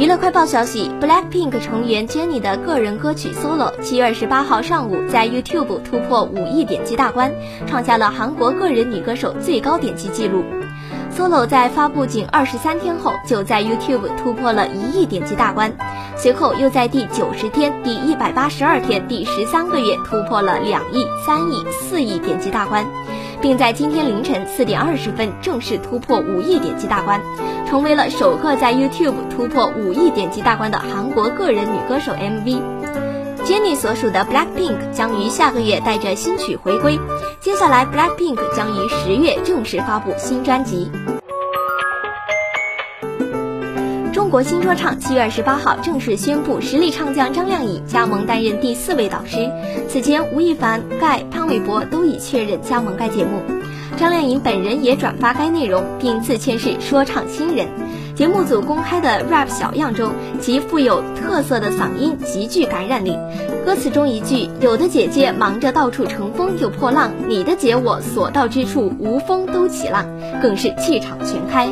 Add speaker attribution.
Speaker 1: 娱乐快报消息，BLACKPINK 成员 Jennie 的个人歌曲《Solo》七月二十八号上午在 YouTube 突破五亿点击大关，创下了韩国个人女歌手最高点击记录。Solo 在发布仅二十三天后，就在 YouTube 突破了一亿点击大关，随后又在第九十天、第一百八十二天、第十三个月突破了两亿、三亿、四亿点击大关，并在今天凌晨四点二十分正式突破五亿点击大关。成为了首个在 YouTube 突破五亿点击大关的韩国个人女歌手 MV。Jennie 所属的 Blackpink 将于下个月带着新曲回归。接下来，Blackpink 将于十月正式发布新专辑。中国新说唱七月二十八号正式宣布，实力唱将张靓颖加盟担任第四位导师。此前，吴亦凡、盖、潘玮柏都已确认加盟该节目。张靓颖本人也转发该内容，并自谦是说唱新人。节目组公开的 rap 小样中，其富有特色的嗓音极具感染力。歌词中一句“有的姐姐忙着到处乘风又破浪，你的姐我所到之处无风都起浪”，更是气场全开。